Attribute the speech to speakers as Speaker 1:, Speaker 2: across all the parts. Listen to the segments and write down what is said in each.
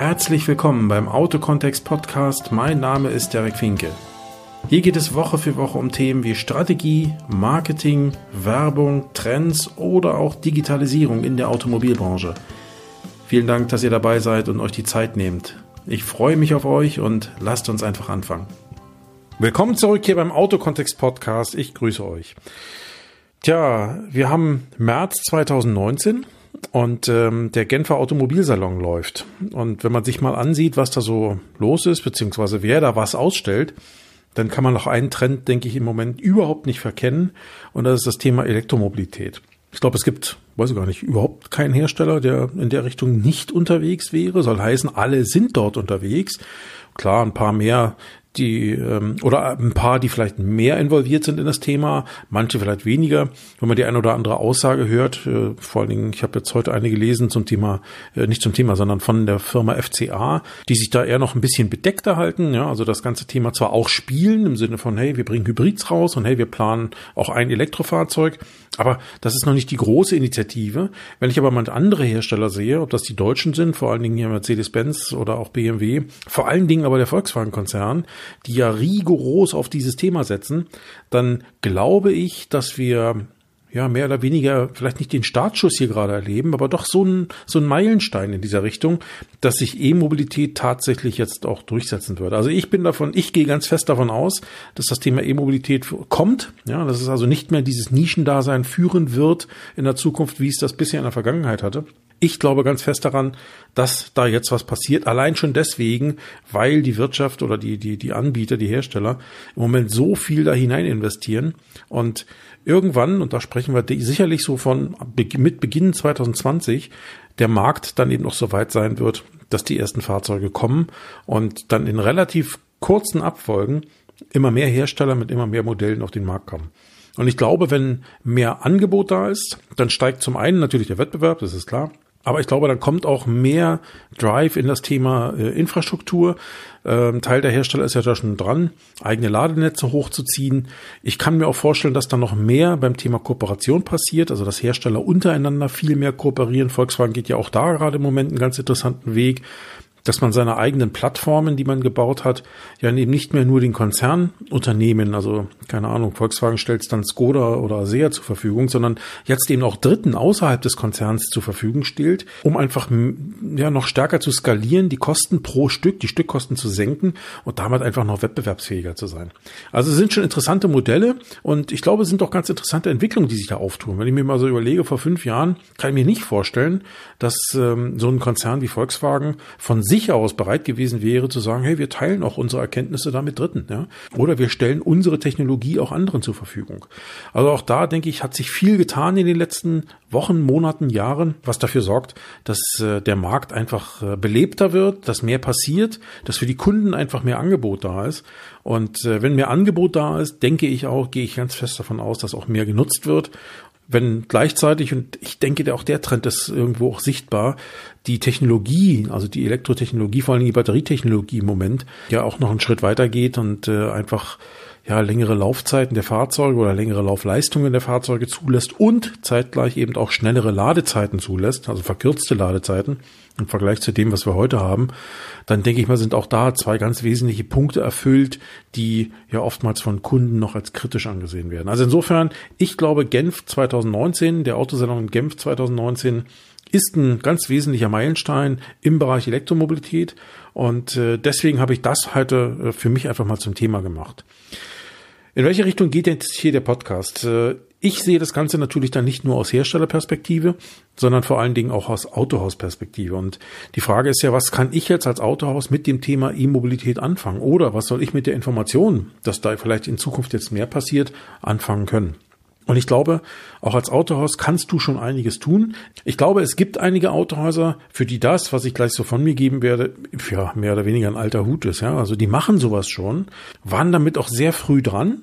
Speaker 1: Herzlich willkommen beim Autokontext Podcast. Mein Name ist Derek Finke. Hier geht es Woche für Woche um Themen wie Strategie, Marketing, Werbung, Trends oder auch Digitalisierung in der Automobilbranche. Vielen Dank, dass ihr dabei seid und euch die Zeit nehmt. Ich freue mich auf euch und lasst uns einfach anfangen. Willkommen zurück hier beim Autokontext Podcast. Ich grüße euch. Tja, wir haben März 2019 und ähm, der Genfer Automobilsalon läuft. Und wenn man sich mal ansieht, was da so los ist, beziehungsweise wer da was ausstellt, dann kann man noch einen Trend, denke ich, im Moment überhaupt nicht verkennen. Und das ist das Thema Elektromobilität. Ich glaube, es gibt, weiß ich gar nicht, überhaupt keinen Hersteller, der in der Richtung nicht unterwegs wäre. Soll heißen, alle sind dort unterwegs. Klar, ein paar mehr die ähm, oder ein paar, die vielleicht mehr involviert sind in das Thema, manche vielleicht weniger. Wenn man die eine oder andere Aussage hört, äh, vor allen Dingen, ich habe jetzt heute eine gelesen zum Thema, äh, nicht zum Thema, sondern von der Firma FCA, die sich da eher noch ein bisschen bedeckter halten, ja, also das ganze Thema zwar auch spielen im Sinne von, hey, wir bringen Hybrids raus und hey, wir planen auch ein Elektrofahrzeug, aber das ist noch nicht die große Initiative. Wenn ich aber mal andere Hersteller sehe, ob das die Deutschen sind, vor allen Dingen hier Mercedes-Benz oder auch BMW, vor allen Dingen aber der Volkswagen-Konzern, die ja rigoros auf dieses Thema setzen, dann glaube ich, dass wir ja, mehr oder weniger vielleicht nicht den Startschuss hier gerade erleben, aber doch so ein, so ein Meilenstein in dieser Richtung, dass sich E-Mobilität tatsächlich jetzt auch durchsetzen wird. Also ich bin davon, ich gehe ganz fest davon aus, dass das Thema E-Mobilität kommt, ja, dass es also nicht mehr dieses Nischendasein führen wird in der Zukunft, wie es das bisher in der Vergangenheit hatte. Ich glaube ganz fest daran, dass da jetzt was passiert. Allein schon deswegen, weil die Wirtschaft oder die, die, die Anbieter, die Hersteller im Moment so viel da hinein investieren und irgendwann, und da sprechen wir sicherlich so von mit Beginn 2020, der Markt dann eben noch so weit sein wird, dass die ersten Fahrzeuge kommen und dann in relativ kurzen Abfolgen immer mehr Hersteller mit immer mehr Modellen auf den Markt kommen. Und ich glaube, wenn mehr Angebot da ist, dann steigt zum einen natürlich der Wettbewerb, das ist klar. Aber ich glaube, dann kommt auch mehr Drive in das Thema äh, Infrastruktur. Ähm, Teil der Hersteller ist ja da schon dran, eigene Ladenetze hochzuziehen. Ich kann mir auch vorstellen, dass da noch mehr beim Thema Kooperation passiert, also dass Hersteller untereinander viel mehr kooperieren. Volkswagen geht ja auch da gerade im Moment einen ganz interessanten Weg dass man seine eigenen Plattformen, die man gebaut hat, ja eben nicht mehr nur den Konzernunternehmen, also keine Ahnung, Volkswagen stellt es dann Skoda oder SEA zur Verfügung, sondern jetzt eben auch Dritten außerhalb des Konzerns zur Verfügung stellt, um einfach ja noch stärker zu skalieren, die Kosten pro Stück, die Stückkosten zu senken und damit einfach noch wettbewerbsfähiger zu sein. Also sind schon interessante Modelle und ich glaube, es sind auch ganz interessante Entwicklungen, die sich da auftun. Wenn ich mir mal so überlege, vor fünf Jahren kann ich mir nicht vorstellen, dass ähm, so ein Konzern wie Volkswagen von sich aus bereit gewesen wäre zu sagen, hey, wir teilen auch unsere Erkenntnisse da Dritten, ja, oder wir stellen unsere Technologie auch anderen zur Verfügung. Also auch da denke ich, hat sich viel getan in den letzten Wochen, Monaten, Jahren, was dafür sorgt, dass äh, der Markt einfach äh, belebter wird, dass mehr passiert, dass für die Kunden einfach mehr Angebot da ist. Und äh, wenn mehr Angebot da ist, denke ich auch, gehe ich ganz fest davon aus, dass auch mehr genutzt wird wenn gleichzeitig, und ich denke, auch der Trend ist irgendwo auch sichtbar, die Technologie, also die Elektrotechnologie, vor allem die Batterietechnologie im Moment, ja auch noch einen Schritt weiter geht und äh, einfach ja längere Laufzeiten der Fahrzeuge oder längere Laufleistungen der Fahrzeuge zulässt und zeitgleich eben auch schnellere Ladezeiten zulässt, also verkürzte Ladezeiten im Vergleich zu dem, was wir heute haben, dann denke ich mal, sind auch da zwei ganz wesentliche Punkte erfüllt, die ja oftmals von Kunden noch als kritisch angesehen werden. Also insofern, ich glaube, Genf 2019, der Autosalon Genf 2019 ist ein ganz wesentlicher Meilenstein im Bereich Elektromobilität und äh, deswegen habe ich das heute äh, für mich einfach mal zum Thema gemacht. In welche Richtung geht jetzt hier der Podcast? Äh, ich sehe das Ganze natürlich dann nicht nur aus Herstellerperspektive, sondern vor allen Dingen auch aus Autohausperspektive. Und die Frage ist ja, was kann ich jetzt als Autohaus mit dem Thema E-Mobilität anfangen? Oder was soll ich mit der Information, dass da vielleicht in Zukunft jetzt mehr passiert, anfangen können? Und ich glaube, auch als Autohaus kannst du schon einiges tun. Ich glaube, es gibt einige Autohäuser, für die das, was ich gleich so von mir geben werde, ja, mehr oder weniger ein alter Hut ist. Ja, also die machen sowas schon, waren damit auch sehr früh dran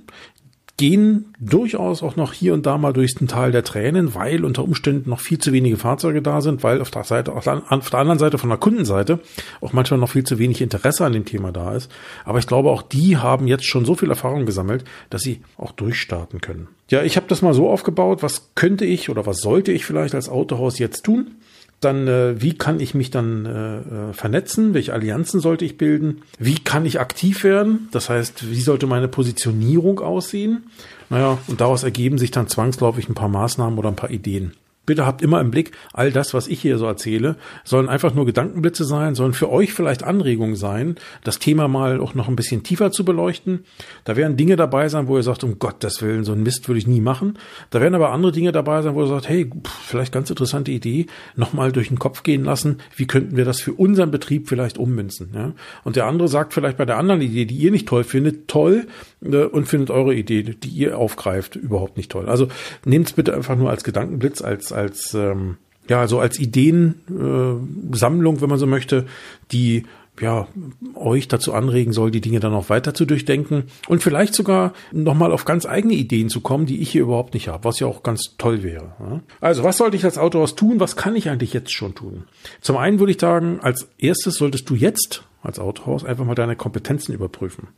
Speaker 1: gehen durchaus auch noch hier und da mal durch den Tal der Tränen, weil unter Umständen noch viel zu wenige Fahrzeuge da sind, weil auf der Seite, auf der anderen Seite von der Kundenseite auch manchmal noch viel zu wenig Interesse an dem Thema da ist. Aber ich glaube, auch die haben jetzt schon so viel Erfahrung gesammelt, dass sie auch durchstarten können. Ja, ich habe das mal so aufgebaut, was könnte ich oder was sollte ich vielleicht als Autohaus jetzt tun? Dann, äh, wie kann ich mich dann äh, äh, vernetzen? Welche Allianzen sollte ich bilden? Wie kann ich aktiv werden? Das heißt, wie sollte meine Positionierung aussehen? Naja, und daraus ergeben sich dann zwangsläufig ein paar Maßnahmen oder ein paar Ideen. Bitte habt immer im Blick, all das, was ich hier so erzähle, sollen einfach nur Gedankenblitze sein, sollen für euch vielleicht Anregungen sein, das Thema mal auch noch ein bisschen tiefer zu beleuchten. Da werden Dinge dabei sein, wo ihr sagt, um Gottes Willen, so ein Mist würde ich nie machen. Da werden aber andere Dinge dabei sein, wo ihr sagt, hey, vielleicht ganz interessante Idee, nochmal durch den Kopf gehen lassen, wie könnten wir das für unseren Betrieb vielleicht ummünzen. Ja? Und der andere sagt vielleicht bei der anderen Idee, die ihr nicht toll findet, toll äh, und findet eure Idee, die ihr aufgreift, überhaupt nicht toll. Also nehmt es bitte einfach nur als Gedankenblitz, als als ähm, ja, also als Ideensammlung, äh, wenn man so möchte, die ja, euch dazu anregen soll, die Dinge dann auch weiter zu durchdenken und vielleicht sogar nochmal auf ganz eigene Ideen zu kommen, die ich hier überhaupt nicht habe, was ja auch ganz toll wäre. Also, was sollte ich als Autohaus tun? Was kann ich eigentlich jetzt schon tun? Zum einen würde ich sagen, als erstes solltest du jetzt als Autohaus einfach mal deine Kompetenzen überprüfen.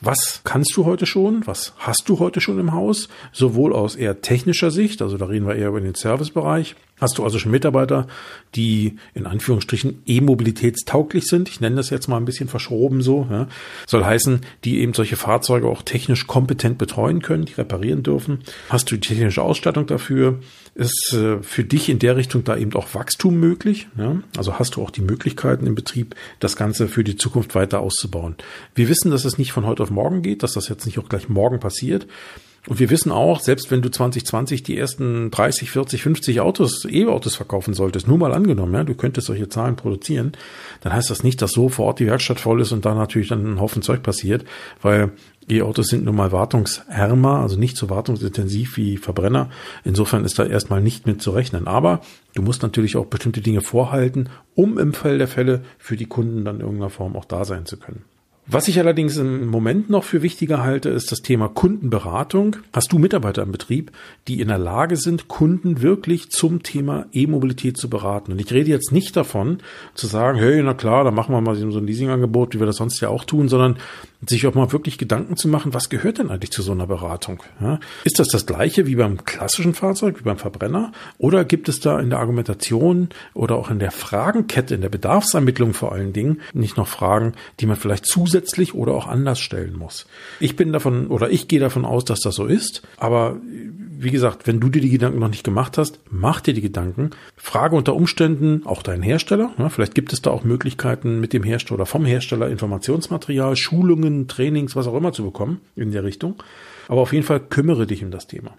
Speaker 1: Was kannst du heute schon? Was hast du heute schon im Haus? Sowohl aus eher technischer Sicht, also da reden wir eher über den Servicebereich. Hast du also schon Mitarbeiter, die in Anführungsstrichen e-mobilitätstauglich sind? Ich nenne das jetzt mal ein bisschen verschroben so. Ja. Soll heißen, die eben solche Fahrzeuge auch technisch kompetent betreuen können, die reparieren dürfen. Hast du die technische Ausstattung dafür? Ist äh, für dich in der Richtung da eben auch Wachstum möglich? Ja? Also hast du auch die Möglichkeiten im Betrieb, das Ganze für die Zukunft weiter auszubauen. Wir wissen, dass es nicht von heute auf morgen geht, dass das jetzt nicht auch gleich morgen passiert. Und wir wissen auch, selbst wenn du 2020 die ersten 30, 40, 50 Autos, E-Autos verkaufen solltest, nur mal angenommen, ja, du könntest solche Zahlen produzieren, dann heißt das nicht, dass so vor Ort die Werkstatt voll ist und da natürlich dann ein Haufen Zeug passiert, weil E-Autos sind nun mal wartungsärmer, also nicht so wartungsintensiv wie Verbrenner. Insofern ist da erstmal nicht mit zu rechnen. Aber du musst natürlich auch bestimmte Dinge vorhalten, um im Fall der Fälle für die Kunden dann in irgendeiner Form auch da sein zu können. Was ich allerdings im Moment noch für wichtiger halte, ist das Thema Kundenberatung. Hast du Mitarbeiter im Betrieb, die in der Lage sind, Kunden wirklich zum Thema E-Mobilität zu beraten? Und ich rede jetzt nicht davon, zu sagen, hey, na klar, dann machen wir mal so ein Leasingangebot, wie wir das sonst ja auch tun, sondern sich auch mal wirklich Gedanken zu machen, was gehört denn eigentlich zu so einer Beratung? Ja, ist das das gleiche wie beim klassischen Fahrzeug, wie beim Verbrenner? Oder gibt es da in der Argumentation oder auch in der Fragenkette, in der Bedarfsermittlung vor allen Dingen, nicht noch Fragen, die man vielleicht zusätzlich oder auch anders stellen muss? Ich bin davon oder ich gehe davon aus, dass das so ist. Aber wie gesagt, wenn du dir die Gedanken noch nicht gemacht hast, mach dir die Gedanken. Frage unter Umständen auch deinen Hersteller. Ja, vielleicht gibt es da auch Möglichkeiten, mit dem Hersteller oder vom Hersteller Informationsmaterial, Schulungen, Trainings, was auch immer zu bekommen in der Richtung. Aber auf jeden Fall kümmere dich um das Thema.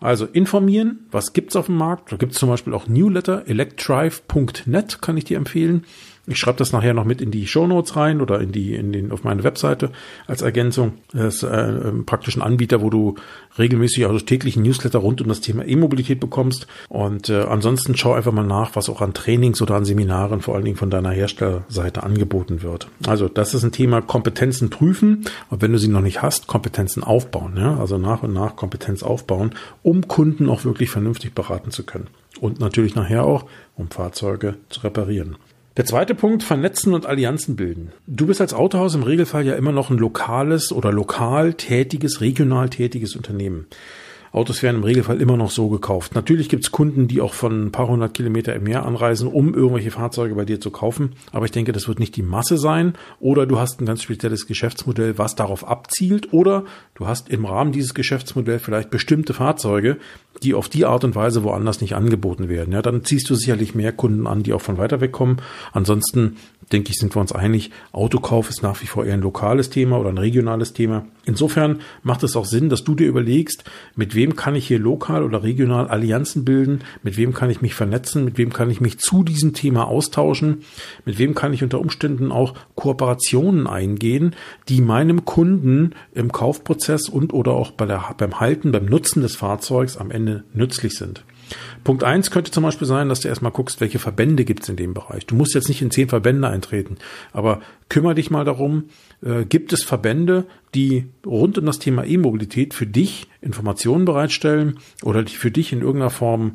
Speaker 1: Also informieren, was gibt's auf dem Markt? Da gibt's zum Beispiel auch Newsletter, electrive.net kann ich dir empfehlen. Ich schreibe das nachher noch mit in die Show Notes rein oder in die in den auf meine Webseite als Ergänzung. Das ist äh, praktisch ein Anbieter, wo du regelmäßig also täglichen Newsletter rund um das Thema E-Mobilität bekommst. Und äh, ansonsten schau einfach mal nach, was auch an Trainings oder an Seminaren vor allen Dingen von deiner Herstellerseite angeboten wird. Also das ist ein Thema Kompetenzen prüfen und wenn du sie noch nicht hast, Kompetenzen aufbauen. Ja? Also nach und nach Kompetenz aufbauen, um Kunden auch wirklich vernünftig beraten zu können. Und natürlich nachher auch, um Fahrzeuge zu reparieren. Der zweite Punkt, vernetzen und Allianzen bilden. Du bist als Autohaus im Regelfall ja immer noch ein lokales oder lokal tätiges, regional tätiges Unternehmen. Autos werden im Regelfall immer noch so gekauft. Natürlich gibt es Kunden, die auch von ein paar hundert Kilometer im Jahr anreisen, um irgendwelche Fahrzeuge bei dir zu kaufen. Aber ich denke, das wird nicht die Masse sein. Oder du hast ein ganz spezielles Geschäftsmodell, was darauf abzielt. Oder du hast im Rahmen dieses Geschäftsmodells vielleicht bestimmte Fahrzeuge, die auf die Art und Weise woanders nicht angeboten werden. Ja, dann ziehst du sicherlich mehr Kunden an, die auch von weiter weg kommen. Ansonsten denke ich, sind wir uns einig, Autokauf ist nach wie vor eher ein lokales Thema oder ein regionales Thema. Insofern macht es auch Sinn, dass du dir überlegst, mit wem kann ich hier lokal oder regional Allianzen bilden, mit wem kann ich mich vernetzen, mit wem kann ich mich zu diesem Thema austauschen, mit wem kann ich unter Umständen auch Kooperationen eingehen, die meinem Kunden im Kaufprozess und oder auch bei der, beim Halten, beim Nutzen des Fahrzeugs am Ende nützlich sind. Punkt eins könnte zum Beispiel sein, dass du erstmal guckst, welche Verbände gibt es in dem Bereich. Du musst jetzt nicht in zehn Verbände eintreten, aber kümmere dich mal darum, äh, gibt es Verbände, die rund um das Thema E-Mobilität für dich Informationen bereitstellen oder die für dich in irgendeiner Form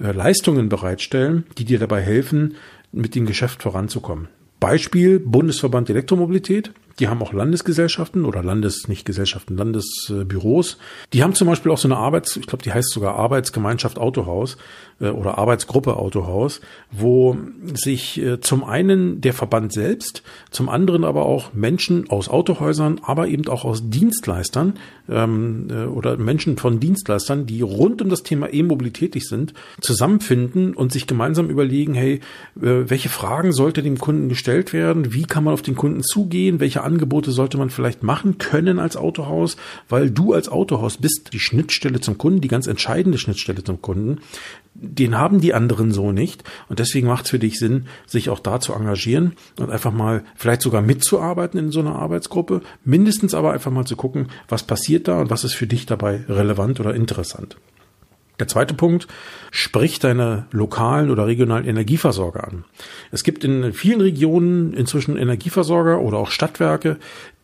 Speaker 1: äh, Leistungen bereitstellen, die dir dabei helfen, mit dem Geschäft voranzukommen. Beispiel Bundesverband Elektromobilität. Die haben auch Landesgesellschaften oder Landes, nicht Gesellschaften, Landesbüros. Die haben zum Beispiel auch so eine Arbeits, ich glaube, die heißt sogar Arbeitsgemeinschaft Autohaus äh, oder Arbeitsgruppe Autohaus, wo sich äh, zum einen der Verband selbst, zum anderen aber auch Menschen aus Autohäusern, aber eben auch aus Dienstleistern ähm, äh, oder Menschen von Dienstleistern, die rund um das Thema E-Mobilität tätig sind, zusammenfinden und sich gemeinsam überlegen, hey, welche Fragen sollte dem Kunden gestellt werden? Wie kann man auf den Kunden zugehen? Welche Angebote sollte man vielleicht machen können als Autohaus? Weil du als Autohaus bist die Schnittstelle zum Kunden, die ganz entscheidende Schnittstelle zum Kunden den haben die anderen so nicht. Und deswegen macht es für dich Sinn, sich auch da zu engagieren und einfach mal vielleicht sogar mitzuarbeiten in so einer Arbeitsgruppe. Mindestens aber einfach mal zu gucken, was passiert da und was ist für dich dabei relevant oder interessant. Der zweite Punkt, sprich deine lokalen oder regionalen Energieversorger an. Es gibt in vielen Regionen inzwischen Energieversorger oder auch Stadtwerke,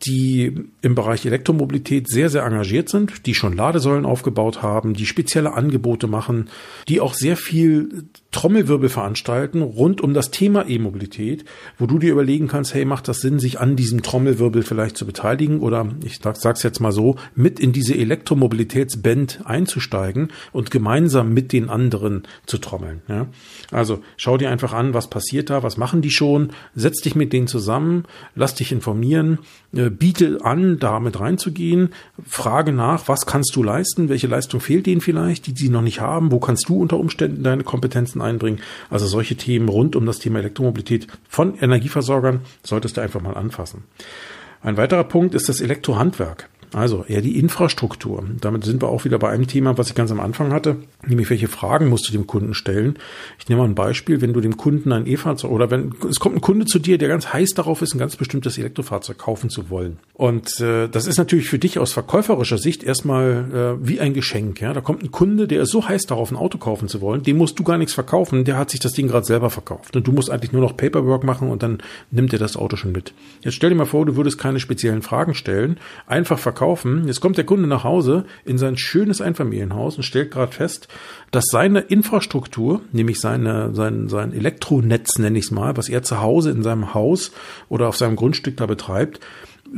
Speaker 1: die im Bereich Elektromobilität sehr, sehr engagiert sind, die schon Ladesäulen aufgebaut haben, die spezielle Angebote machen, die auch sehr viel Trommelwirbel veranstalten rund um das Thema E-Mobilität, wo du dir überlegen kannst, hey, macht das Sinn, sich an diesem Trommelwirbel vielleicht zu beteiligen oder ich sag's jetzt mal so, mit in diese Elektromobilitätsband einzusteigen und gemeinsam mit den anderen zu trommeln. Ja? Also schau dir einfach an, was passiert da, was machen die schon, setz dich mit denen zusammen, lass dich informieren, äh, biete an, da mit reinzugehen, frage nach, was kannst du leisten, welche Leistung fehlt denen vielleicht, die sie noch nicht haben, wo kannst du unter Umständen deine Kompetenzen einbringen. Also solche Themen rund um das Thema Elektromobilität von Energieversorgern solltest du einfach mal anfassen. Ein weiterer Punkt ist das Elektrohandwerk. Also eher die Infrastruktur. Damit sind wir auch wieder bei einem Thema, was ich ganz am Anfang hatte, nämlich welche Fragen musst du dem Kunden stellen. Ich nehme mal ein Beispiel, wenn du dem Kunden ein E-Fahrzeug oder wenn es kommt ein Kunde zu dir, der ganz heiß darauf ist, ein ganz bestimmtes Elektrofahrzeug kaufen zu wollen. Und äh, das ist natürlich für dich aus verkäuferischer Sicht erstmal äh, wie ein Geschenk. Ja, da kommt ein Kunde, der ist so heiß darauf, ein Auto kaufen zu wollen, dem musst du gar nichts verkaufen. Der hat sich das Ding gerade selber verkauft und du musst eigentlich nur noch Paperwork machen und dann nimmt er das Auto schon mit. Jetzt stell dir mal vor, du würdest keine speziellen Fragen stellen, einfach verkaufen verkaufen. Jetzt kommt der Kunde nach Hause in sein schönes Einfamilienhaus und stellt gerade fest, dass seine Infrastruktur, nämlich seine, sein, sein Elektronetz, nenne ich es mal, was er zu Hause in seinem Haus oder auf seinem Grundstück da betreibt,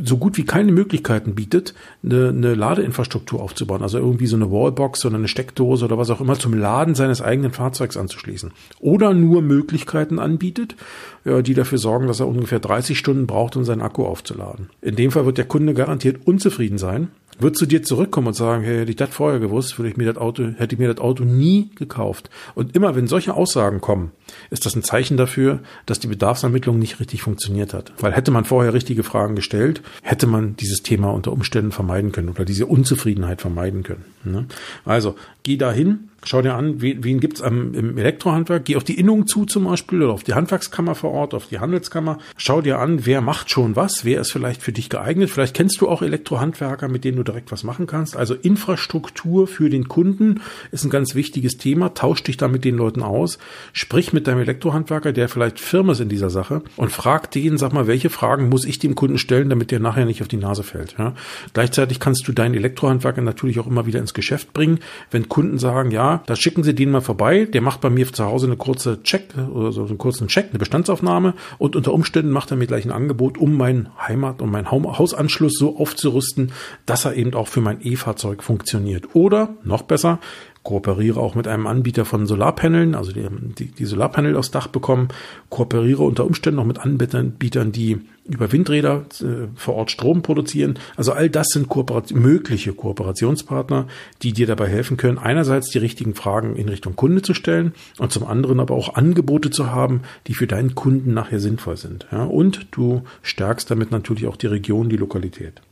Speaker 1: so gut wie keine Möglichkeiten bietet, eine, eine Ladeinfrastruktur aufzubauen. Also irgendwie so eine Wallbox oder eine Steckdose oder was auch immer zum Laden seines eigenen Fahrzeugs anzuschließen. Oder nur Möglichkeiten anbietet, die dafür sorgen, dass er ungefähr 30 Stunden braucht, um seinen Akku aufzuladen. In dem Fall wird der Kunde garantiert unzufrieden sein, wird zu dir zurückkommen und sagen, hey, hätte ich das vorher gewusst, würde ich mir das Auto, hätte ich mir das Auto nie gekauft. Und immer wenn solche Aussagen kommen, ist das ein Zeichen dafür, dass die Bedarfsermittlung nicht richtig funktioniert hat. Weil hätte man vorher richtige Fragen gestellt, hätte man dieses Thema unter Umständen vermeiden können oder diese Unzufriedenheit vermeiden können. Ne? Also geh dahin, Schau dir an, wen, wen gibt's im Elektrohandwerk. Geh auf die Innung zu zum Beispiel oder auf die Handwerkskammer vor Ort, auf die Handelskammer. Schau dir an, wer macht schon was, wer ist vielleicht für dich geeignet. Vielleicht kennst du auch Elektrohandwerker, mit denen du direkt was machen kannst. Also Infrastruktur für den Kunden ist ein ganz wichtiges Thema. Tausch dich da mit den Leuten aus. Sprich mit deinem Elektrohandwerker, der vielleicht Firma ist in dieser Sache und frag den, sag mal, welche Fragen muss ich dem Kunden stellen, damit der nachher nicht auf die Nase fällt. Ja? Gleichzeitig kannst du deinen Elektrohandwerker natürlich auch immer wieder ins Geschäft bringen, wenn Kunden sagen, ja, da schicken Sie den mal vorbei. Der macht bei mir zu Hause eine kurze Check oder so einen kurzen Check, eine Bestandsaufnahme und unter Umständen macht er mir gleich ein Angebot, um meinen Heimat und meinen Hausanschluss so aufzurüsten, dass er eben auch für mein E-Fahrzeug funktioniert. Oder noch besser, kooperiere auch mit einem Anbieter von Solarpaneln, also die, die, die Solarpanel aufs Dach bekommen, kooperiere unter Umständen noch mit Anbietern, die über Windräder äh, vor Ort Strom produzieren. Also all das sind Kooperat mögliche Kooperationspartner, die dir dabei helfen können, einerseits die richtigen Fragen in Richtung Kunde zu stellen und zum anderen aber auch Angebote zu haben, die für deinen Kunden nachher sinnvoll sind. Ja, und du stärkst damit natürlich auch die Region, die Lokalität.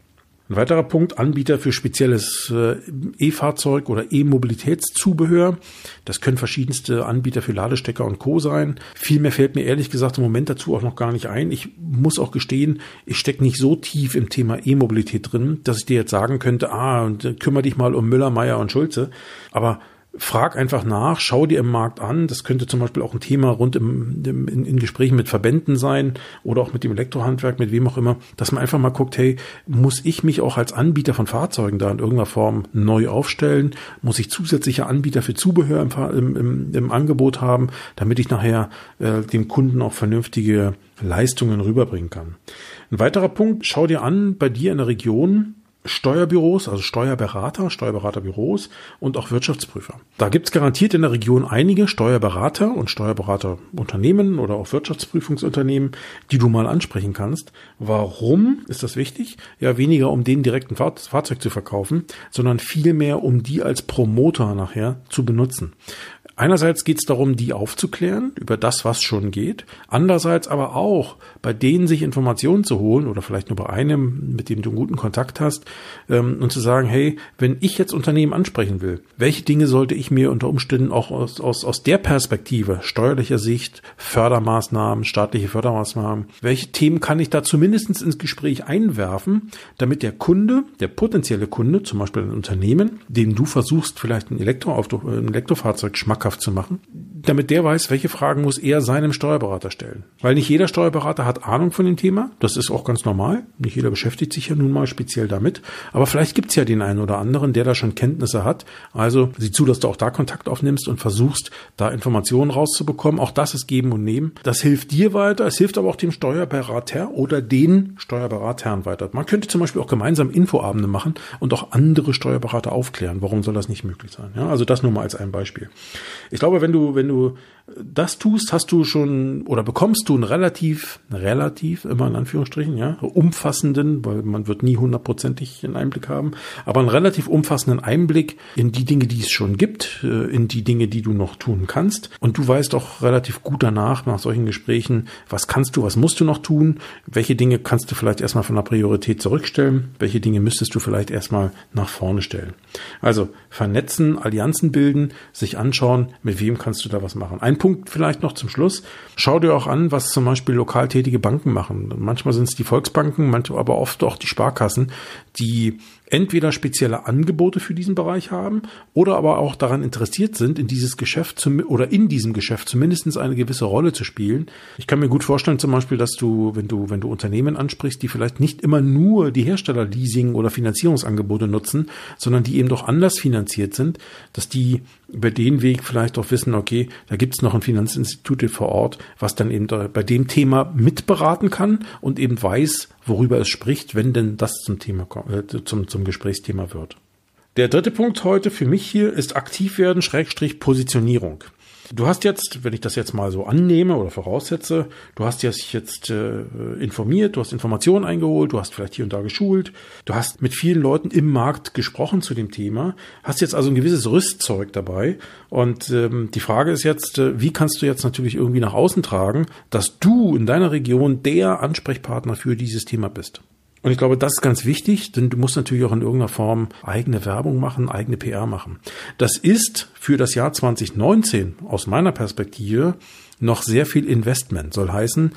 Speaker 1: Ein weiterer Punkt, Anbieter für spezielles äh, E-Fahrzeug oder E-Mobilitätszubehör. Das können verschiedenste Anbieter für Ladestecker und Co. sein. Viel mehr fällt mir ehrlich gesagt im Moment dazu auch noch gar nicht ein. Ich muss auch gestehen, ich stecke nicht so tief im Thema E-Mobilität drin, dass ich dir jetzt sagen könnte, ah, und äh, kümmere dich mal um Müller, Meier und Schulze. Aber frag einfach nach, schau dir im Markt an. Das könnte zum Beispiel auch ein Thema rund im, im in, in, Gesprächen mit Verbänden sein oder auch mit dem Elektrohandwerk, mit wem auch immer, dass man einfach mal guckt, hey, muss ich mich auch als Anbieter von Fahrzeugen da in irgendeiner Form neu aufstellen? Muss ich zusätzliche Anbieter für Zubehör im, im, im Angebot haben, damit ich nachher äh, dem Kunden auch vernünftige Leistungen rüberbringen kann? Ein weiterer Punkt, schau dir an, bei dir in der Region, Steuerbüros, also Steuerberater, Steuerberaterbüros und auch Wirtschaftsprüfer. Da gibt's garantiert in der Region einige Steuerberater und Steuerberaterunternehmen oder auch Wirtschaftsprüfungsunternehmen, die du mal ansprechen kannst. Warum ist das wichtig? Ja, weniger um den direkten Fahrzeug zu verkaufen, sondern vielmehr um die als Promoter nachher zu benutzen. Einerseits geht es darum, die aufzuklären über das, was schon geht. Andererseits aber auch bei denen sich Informationen zu holen oder vielleicht nur bei einem, mit dem du einen guten Kontakt hast ähm, und zu sagen, hey, wenn ich jetzt Unternehmen ansprechen will, welche Dinge sollte ich mir unter Umständen auch aus, aus, aus der Perspektive, steuerlicher Sicht, Fördermaßnahmen, staatliche Fördermaßnahmen, welche Themen kann ich da zumindest ins Gespräch einwerfen, damit der Kunde, der potenzielle Kunde, zum Beispiel ein Unternehmen, dem du versuchst, vielleicht ein, Elektroauto, ein Elektrofahrzeug schmackhaft zu machen, damit der weiß, welche Fragen muss er seinem Steuerberater stellen. Weil nicht jeder Steuerberater hat Ahnung von dem Thema. Das ist auch ganz normal. Nicht jeder beschäftigt sich ja nun mal speziell damit. Aber vielleicht gibt's ja den einen oder anderen, der da schon Kenntnisse hat. Also sieh zu, dass du auch da Kontakt aufnimmst und versuchst, da Informationen rauszubekommen. Auch das ist Geben und Nehmen. Das hilft dir weiter. Es hilft aber auch dem Steuerberater oder den Steuerberatern weiter. Man könnte zum Beispiel auch gemeinsam Infoabende machen und auch andere Steuerberater aufklären. Warum soll das nicht möglich sein? Ja, also das nur mal als ein Beispiel. Ich glaube, wenn du, wenn du du das tust, hast du schon oder bekommst du einen relativ, relativ, immer in Anführungsstrichen, ja, umfassenden, weil man wird nie hundertprozentig einen Einblick haben, aber einen relativ umfassenden Einblick in die Dinge, die es schon gibt, äh, in die Dinge, die du noch tun kannst. Und du weißt auch relativ gut danach, nach solchen Gesprächen, was kannst du, was musst du noch tun, welche Dinge kannst du vielleicht erstmal von der Priorität zurückstellen, welche Dinge müsstest du vielleicht erstmal nach vorne stellen. Also vernetzen, Allianzen bilden, sich anschauen, mit wem kannst du da was machen. Ein Punkt vielleicht noch zum Schluss. Schau dir auch an, was zum Beispiel lokal tätige Banken machen. Manchmal sind es die Volksbanken, manchmal aber oft auch die Sparkassen, die entweder spezielle Angebote für diesen Bereich haben oder aber auch daran interessiert sind, in dieses Geschäft zum, oder in diesem Geschäft zumindest eine gewisse Rolle zu spielen. Ich kann mir gut vorstellen zum Beispiel, dass du, wenn du, wenn du Unternehmen ansprichst, die vielleicht nicht immer nur die Herstellerleasing oder Finanzierungsangebote nutzen, sondern die eben doch anders finanziert sind, dass die über den Weg vielleicht auch wissen, okay, da gibt es noch ein Finanzinstitut vor Ort, was dann eben bei dem Thema mitberaten kann und eben weiß, worüber es spricht, wenn denn das zum Thema äh, zum, zum Gesprächsthema wird. Der dritte Punkt heute für mich hier ist aktiv werden, Schrägstrich Positionierung. Du hast jetzt, wenn ich das jetzt mal so annehme oder voraussetze, du hast dich jetzt äh, informiert, du hast Informationen eingeholt, du hast vielleicht hier und da geschult, du hast mit vielen Leuten im Markt gesprochen zu dem Thema, hast jetzt also ein gewisses Rüstzeug dabei und ähm, die Frage ist jetzt, äh, wie kannst du jetzt natürlich irgendwie nach außen tragen, dass du in deiner Region der Ansprechpartner für dieses Thema bist? Und ich glaube, das ist ganz wichtig, denn du musst natürlich auch in irgendeiner Form eigene Werbung machen, eigene PR machen. Das ist für das Jahr 2019 aus meiner Perspektive noch sehr viel Investment. Soll heißen,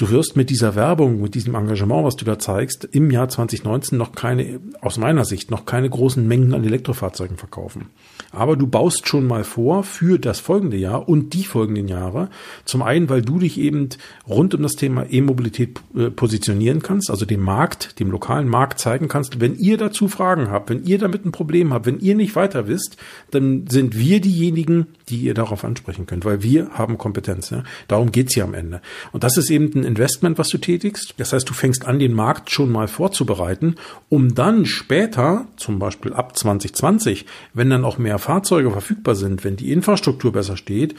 Speaker 1: du wirst mit dieser Werbung, mit diesem Engagement, was du da zeigst, im Jahr 2019 noch keine, aus meiner Sicht, noch keine großen Mengen an Elektrofahrzeugen verkaufen. Aber du baust schon mal vor für das folgende Jahr und die folgenden Jahre. Zum einen, weil du dich eben rund um das Thema E-Mobilität äh, positionieren kannst, also dem Markt, dem lokalen Markt zeigen kannst. Wenn ihr dazu Fragen habt, wenn ihr damit ein Problem habt, wenn ihr nicht weiter wisst, dann sind wir diejenigen, die ihr darauf ansprechen könnt, weil wir haben Kompetenz. Ja? Darum geht's hier am Ende. Und das ist eben ein Investment, was du tätigst. Das heißt, du fängst an, den Markt schon mal vorzubereiten, um dann später, zum Beispiel ab 2020, wenn dann auch mehr Fahrzeuge verfügbar sind, wenn die Infrastruktur besser steht,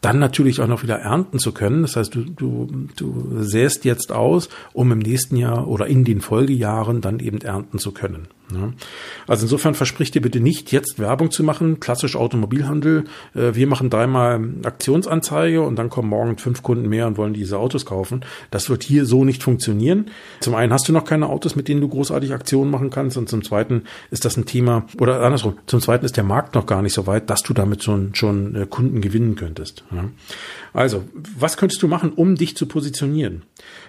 Speaker 1: dann natürlich auch noch wieder ernten zu können. Das heißt, du, du, du säst jetzt aus, um im nächsten Jahr oder in den Folgejahren dann eben ernten zu können. Also insofern verspricht dir bitte nicht, jetzt Werbung zu machen, klassisch Automobilhandel, äh, äh, wir machen dreimal Aktionsanzeige und dann kommen morgen fünf Kunden mehr und wollen diese Autos kaufen. Das wird hier so nicht funktionieren. Zum einen hast du noch keine Autos, mit denen du großartig Aktionen machen kannst und zum zweiten ist das ein Thema, oder andersrum, zum zweiten ist der Markt noch gar nicht so weit, dass du damit schon, schon äh, Kunden gewinnen könntest. Ja. Also, was könntest du machen, um dich zu positionieren?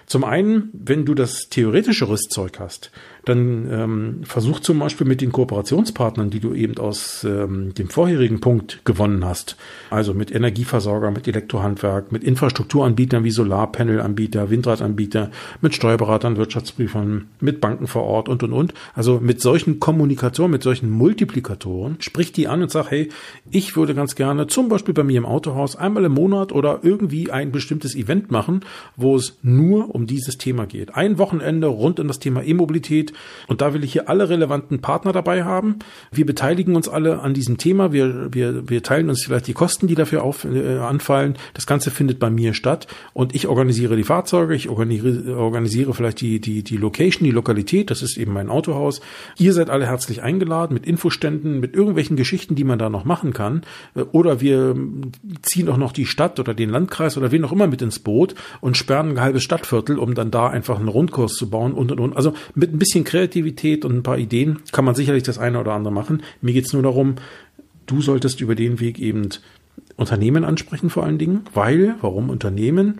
Speaker 1: Zum einen, wenn du das theoretische Rüstzeug hast, dann ähm, versuch zum Beispiel mit den Kooperationspartnern, die du eben aus ähm, dem vorherigen Punkt gewonnen hast, also mit Energieversorger, mit Elektrohandwerk, mit Infrastrukturanbietern wie Solarpanelanbieter, Windradanbieter, mit Steuerberatern, Wirtschaftsprüfern, mit Banken vor Ort und und und. Also mit solchen Kommunikationen, mit solchen Multiplikatoren, sprich die an und sag, hey, ich würde ganz gerne zum Beispiel bei mir im Autohaus einmal im Monat oder irgendwie ein bestimmtes Event machen, wo es nur um dieses Thema geht. Ein Wochenende rund um das Thema E-Mobilität und da will ich hier alle relevanten Partner dabei haben. Wir beteiligen uns alle an diesem Thema. Wir, wir, wir teilen uns vielleicht die Kosten, die dafür auf, äh, anfallen. Das Ganze findet bei mir statt und ich organisiere die Fahrzeuge, ich organisiere, organisiere vielleicht die, die, die Location, die Lokalität. Das ist eben mein Autohaus. Ihr seid alle herzlich eingeladen mit Infoständen, mit irgendwelchen Geschichten, die man da noch machen kann. Äh, oder wir ziehen auch noch die Stadt oder den Landkreis oder wen auch immer mit ins Boot und sperren ein halbes Stadtviertel, um dann da einfach einen Rundkurs zu bauen und und und. Also mit ein bisschen Kreativität und ein paar Ideen kann man sicherlich das eine oder andere machen. Mir geht es nur darum, du solltest über den Weg eben Unternehmen ansprechen vor allen Dingen, weil, warum Unternehmen?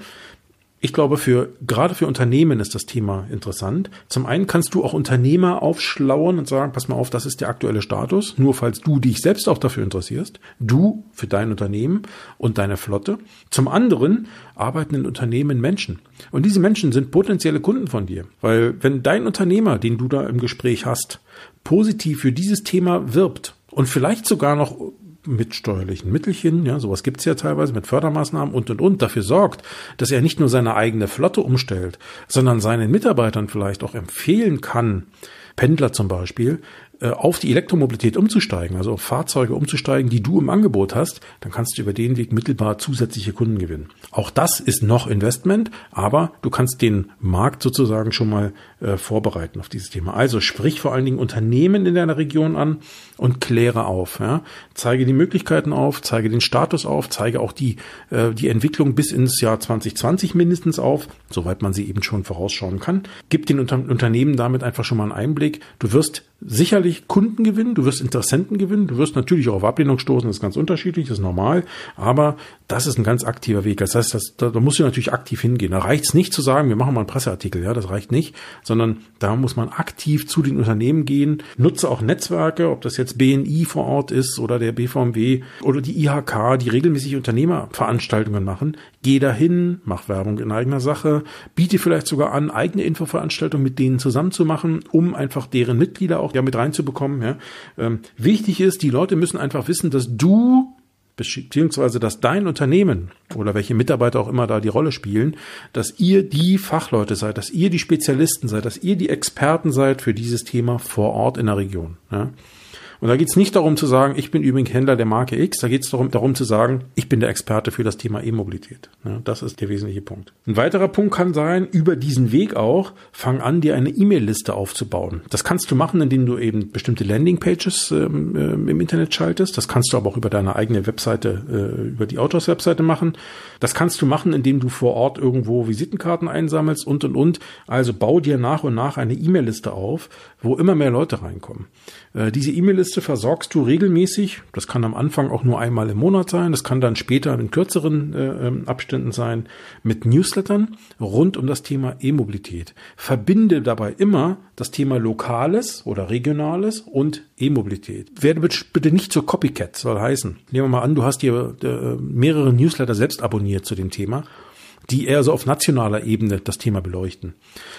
Speaker 1: Ich glaube, für, gerade für Unternehmen ist das Thema interessant. Zum einen kannst du auch Unternehmer aufschlauern und sagen, pass mal auf, das ist der aktuelle Status, nur falls du dich selbst auch dafür interessierst. Du für dein Unternehmen und deine Flotte. Zum anderen arbeiten in Unternehmen Menschen. Und diese Menschen sind potenzielle Kunden von dir. Weil wenn dein Unternehmer, den du da im Gespräch hast, positiv für dieses Thema wirbt und vielleicht sogar noch mit steuerlichen Mittelchen, ja, sowas gibt's ja teilweise mit Fördermaßnahmen und und und, dafür sorgt, dass er nicht nur seine eigene Flotte umstellt, sondern seinen Mitarbeitern vielleicht auch empfehlen kann, Pendler zum Beispiel, auf die Elektromobilität umzusteigen, also auf Fahrzeuge umzusteigen, die du im Angebot hast, dann kannst du über den Weg mittelbar zusätzliche Kunden gewinnen. Auch das ist noch Investment, aber du kannst den Markt sozusagen schon mal äh, vorbereiten auf dieses Thema. Also sprich vor allen Dingen Unternehmen in deiner Region an und kläre auf. Ja? Zeige die Möglichkeiten auf, zeige den Status auf, zeige auch die, äh, die Entwicklung bis ins Jahr 2020 mindestens auf, soweit man sie eben schon vorausschauen kann. Gib den Unter Unternehmen damit einfach schon mal einen Einblick. Du wirst sicherlich Kunden gewinnen, du wirst Interessenten gewinnen, du wirst natürlich auch auf Ablehnung stoßen, das ist ganz unterschiedlich, das ist normal, aber das ist ein ganz aktiver Weg. Das heißt, das, da, da musst du natürlich aktiv hingehen. Da reicht es nicht zu sagen, wir machen mal einen Presseartikel, ja, das reicht nicht, sondern da muss man aktiv zu den Unternehmen gehen, nutze auch Netzwerke, ob das jetzt BNI vor Ort ist oder der BVMW oder die IHK, die regelmäßig Unternehmerveranstaltungen machen. Geh dahin, mach Werbung in eigener Sache, biete vielleicht sogar an, eigene Infoveranstaltungen mit denen zusammen zu machen, um einfach deren Mitglieder auch ja mit reinzubekommen. Ja. Ähm, wichtig ist, die Leute müssen einfach wissen, dass du beziehungsweise dass dein Unternehmen oder welche Mitarbeiter auch immer da die Rolle spielen, dass ihr die Fachleute seid, dass ihr die Spezialisten seid, dass ihr die Experten seid für dieses Thema vor Ort in der Region. Ja. Und da geht es nicht darum zu sagen, ich bin übrigens Händler der Marke X, da geht es darum, darum zu sagen, ich bin der Experte für das Thema E-Mobilität. Ja, das ist der wesentliche Punkt. Ein weiterer Punkt kann sein, über diesen Weg auch, fang an, dir eine E-Mail-Liste aufzubauen. Das kannst du machen, indem du eben bestimmte Landing-Pages ähm, äh, im Internet schaltest. Das kannst du aber auch über deine eigene Webseite, äh, über die Autos-Webseite machen. Das kannst du machen, indem du vor Ort irgendwo Visitenkarten einsammelst und und und. Also bau dir nach und nach eine E-Mail-Liste auf, wo immer mehr Leute reinkommen. Äh, diese E-Mail-Liste versorgst du regelmäßig. Das kann am Anfang auch nur einmal im Monat sein. Das kann dann später in kürzeren äh, ähm, Abständen sein mit Newslettern rund um das Thema E-Mobilität. Verbinde dabei immer das Thema Lokales oder Regionales und E-Mobilität. Werde bitte nicht zur Copycat, soll heißen. Nehmen wir mal an, du hast dir äh, mehrere Newsletter selbst abonniert zu dem Thema die eher so auf nationaler Ebene das Thema beleuchten.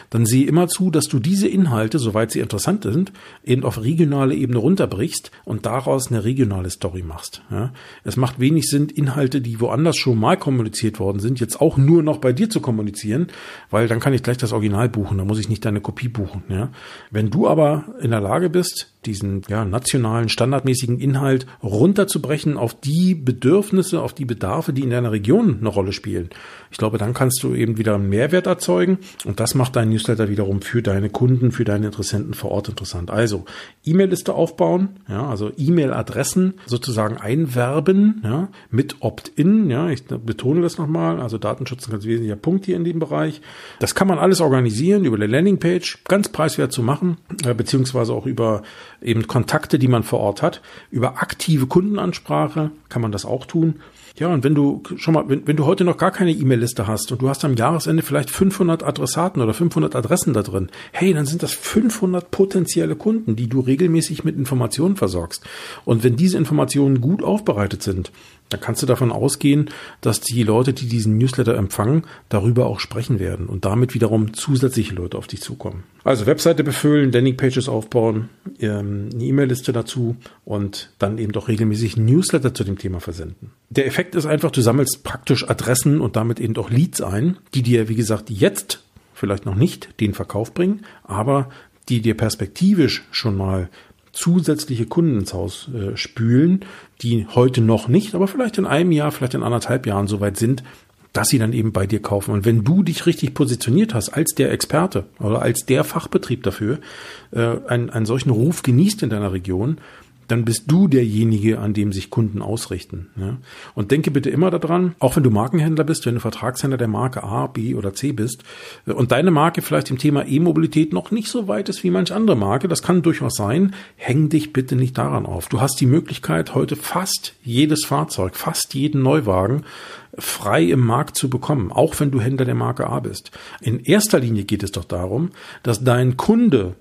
Speaker 1: Dann sehe immer zu, dass du diese Inhalte, soweit sie interessant sind, eben auf regionale Ebene runterbrichst und daraus eine regionale Story machst. Ja. Es macht wenig Sinn, Inhalte, die woanders schon mal kommuniziert worden sind, jetzt auch nur noch bei dir zu kommunizieren, weil dann kann ich gleich das Original buchen, da muss ich nicht deine Kopie buchen. Ja. Wenn du aber in der Lage bist, diesen ja, nationalen, standardmäßigen Inhalt runterzubrechen auf die Bedürfnisse, auf die Bedarfe, die in deiner Region eine Rolle spielen. Ich glaube, aber dann kannst du eben wieder einen Mehrwert erzeugen und das macht dein Newsletter wiederum für deine Kunden, für deine Interessenten vor Ort interessant. Also E-Mail-Liste aufbauen, ja, also E-Mail-Adressen sozusagen einwerben, ja, mit Opt-in, ja, ich betone das nochmal, also Datenschutz ist ein ganz wesentlicher Punkt hier in dem Bereich. Das kann man alles organisieren über eine Landingpage, ganz preiswert zu machen, äh, beziehungsweise auch über eben Kontakte, die man vor Ort hat, über aktive Kundenansprache kann man das auch tun. Ja, und wenn du schon mal, wenn, wenn du heute noch gar keine E-Mail-Liste hast und du hast am Jahresende vielleicht 500 Adressaten oder 500 Adressen da drin, hey, dann sind das 500 potenzielle Kunden, die du regelmäßig mit Informationen versorgst. Und wenn diese Informationen gut aufbereitet sind, dann kannst du davon ausgehen, dass die Leute, die diesen Newsletter empfangen, darüber auch sprechen werden und damit wiederum zusätzliche Leute auf dich zukommen. Also Webseite befüllen, Landingpages aufbauen, ähm, eine E-Mail-Liste dazu und dann eben doch regelmäßig Newsletter zu dem Thema versenden. Der Effekt ist einfach, du sammelst praktisch Adressen und damit eben doch Leads ein, die dir, wie gesagt, jetzt vielleicht noch nicht den Verkauf bringen, aber die dir perspektivisch schon mal zusätzliche Kunden ins Haus äh, spülen, die heute noch nicht, aber vielleicht in einem Jahr, vielleicht in anderthalb Jahren so weit sind, dass sie dann eben bei dir kaufen. Und wenn du dich richtig positioniert hast als der Experte oder als der Fachbetrieb dafür, äh, einen, einen solchen Ruf genießt in deiner Region, dann bist du derjenige, an dem sich Kunden ausrichten. Ja? Und denke bitte immer daran, auch wenn du Markenhändler bist, wenn du Vertragshändler der Marke A, B oder C bist äh, und deine Marke vielleicht im Thema E-Mobilität noch nicht so weit ist wie manch andere Marke, das kann durchaus sein, häng dich bitte nicht daran auf. Du hast die Möglichkeit, heute fast jedes Fahrzeug, fast jeden Neuwagen frei im Markt zu bekommen, auch wenn du Händler der Marke A bist. In erster Linie geht es doch darum, dass dein Kunde